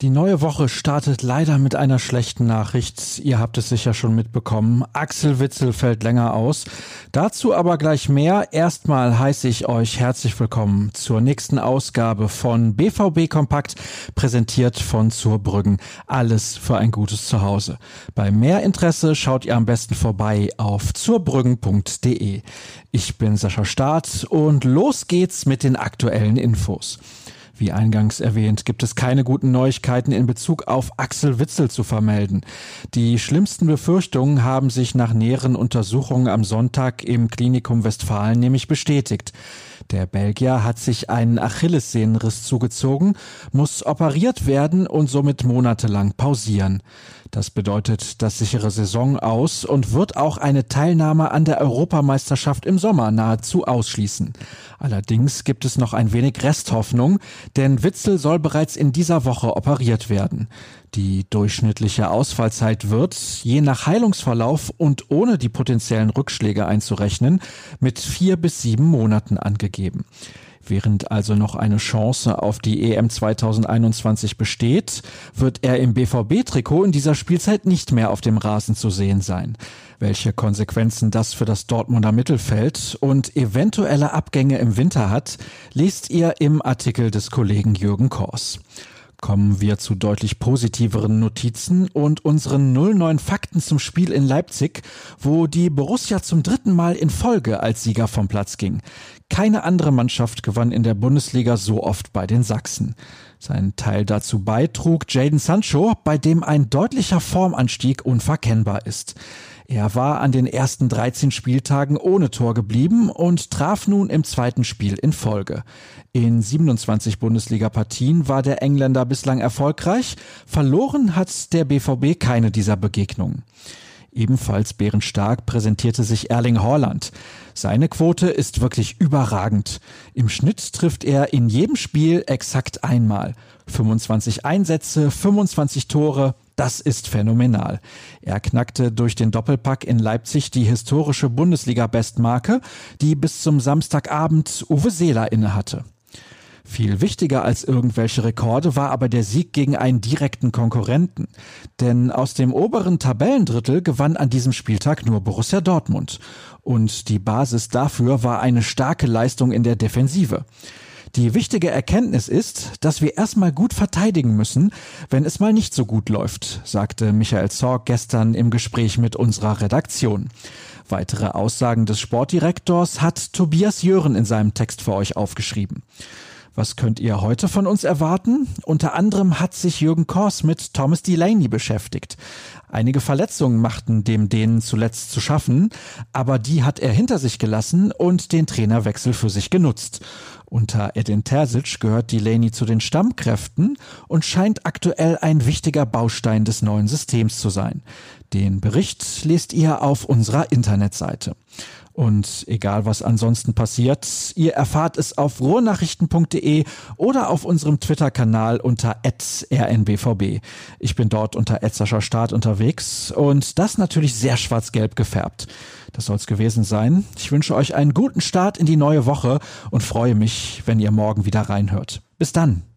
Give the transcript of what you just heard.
Die neue Woche startet leider mit einer schlechten Nachricht. Ihr habt es sicher schon mitbekommen. Axel Witzel fällt länger aus. Dazu aber gleich mehr. Erstmal heiße ich euch herzlich willkommen zur nächsten Ausgabe von BVB Kompakt, präsentiert von Zurbrüggen. Alles für ein gutes Zuhause. Bei mehr Interesse schaut ihr am besten vorbei auf zurbrüggen.de. Ich bin Sascha Staat und los geht's mit den aktuellen Infos. Wie eingangs erwähnt, gibt es keine guten Neuigkeiten in Bezug auf Axel Witzel zu vermelden. Die schlimmsten Befürchtungen haben sich nach näheren Untersuchungen am Sonntag im Klinikum Westfalen nämlich bestätigt. Der Belgier hat sich einen Achillessehnenriss zugezogen, muss operiert werden und somit monatelang pausieren. Das bedeutet das sichere Saison aus und wird auch eine Teilnahme an der Europameisterschaft im Sommer nahezu ausschließen. Allerdings gibt es noch ein wenig Resthoffnung, denn Witzel soll bereits in dieser Woche operiert werden. Die durchschnittliche Ausfallzeit wird, je nach Heilungsverlauf und ohne die potenziellen Rückschläge einzurechnen, mit vier bis sieben Monaten angegeben. Während also noch eine Chance auf die EM 2021 besteht, wird er im BVB-Trikot in dieser Spielzeit nicht mehr auf dem Rasen zu sehen sein. Welche Konsequenzen das für das Dortmunder Mittelfeld und eventuelle Abgänge im Winter hat, lest ihr im Artikel des Kollegen Jürgen Kors. Kommen wir zu deutlich positiveren Notizen und unseren 09 Fakten zum Spiel in Leipzig, wo die Borussia zum dritten Mal in Folge als Sieger vom Platz ging. Keine andere Mannschaft gewann in der Bundesliga so oft bei den Sachsen. Sein Teil dazu beitrug Jaden Sancho, bei dem ein deutlicher Formanstieg unverkennbar ist. Er war an den ersten 13 Spieltagen ohne Tor geblieben und traf nun im zweiten Spiel in Folge. In 27 Bundesliga-Partien war der Engländer bislang erfolgreich. Verloren hat der BVB keine dieser Begegnungen. Ebenfalls bärenstark präsentierte sich Erling Haaland. Seine Quote ist wirklich überragend. Im Schnitt trifft er in jedem Spiel exakt einmal. 25 Einsätze, 25 Tore, das ist phänomenal. Er knackte durch den Doppelpack in Leipzig die historische Bundesliga-Bestmarke, die bis zum Samstagabend Uwe Seeler innehatte. Viel wichtiger als irgendwelche Rekorde war aber der Sieg gegen einen direkten Konkurrenten. Denn aus dem oberen Tabellendrittel gewann an diesem Spieltag nur Borussia Dortmund. Und die Basis dafür war eine starke Leistung in der Defensive. Die wichtige Erkenntnis ist, dass wir erstmal gut verteidigen müssen, wenn es mal nicht so gut läuft, sagte Michael Zorg gestern im Gespräch mit unserer Redaktion. Weitere Aussagen des Sportdirektors hat Tobias Jören in seinem Text für euch aufgeschrieben. Was könnt ihr heute von uns erwarten? Unter anderem hat sich Jürgen Kors mit Thomas Delaney beschäftigt. Einige Verletzungen machten dem Dänen zuletzt zu schaffen, aber die hat er hinter sich gelassen und den Trainerwechsel für sich genutzt. Unter Edin Terzic gehört Delaney zu den Stammkräften und scheint aktuell ein wichtiger Baustein des neuen Systems zu sein. Den Bericht lest ihr auf unserer Internetseite. Und egal was ansonsten passiert, ihr erfahrt es auf ruhrnachrichten.de oder auf unserem Twitter-Kanal unter rnbvb. Ich bin dort unter Start unterwegs und das natürlich sehr schwarz-gelb gefärbt. Das soll's gewesen sein. Ich wünsche euch einen guten Start in die neue Woche und freue mich, wenn ihr morgen wieder reinhört. Bis dann.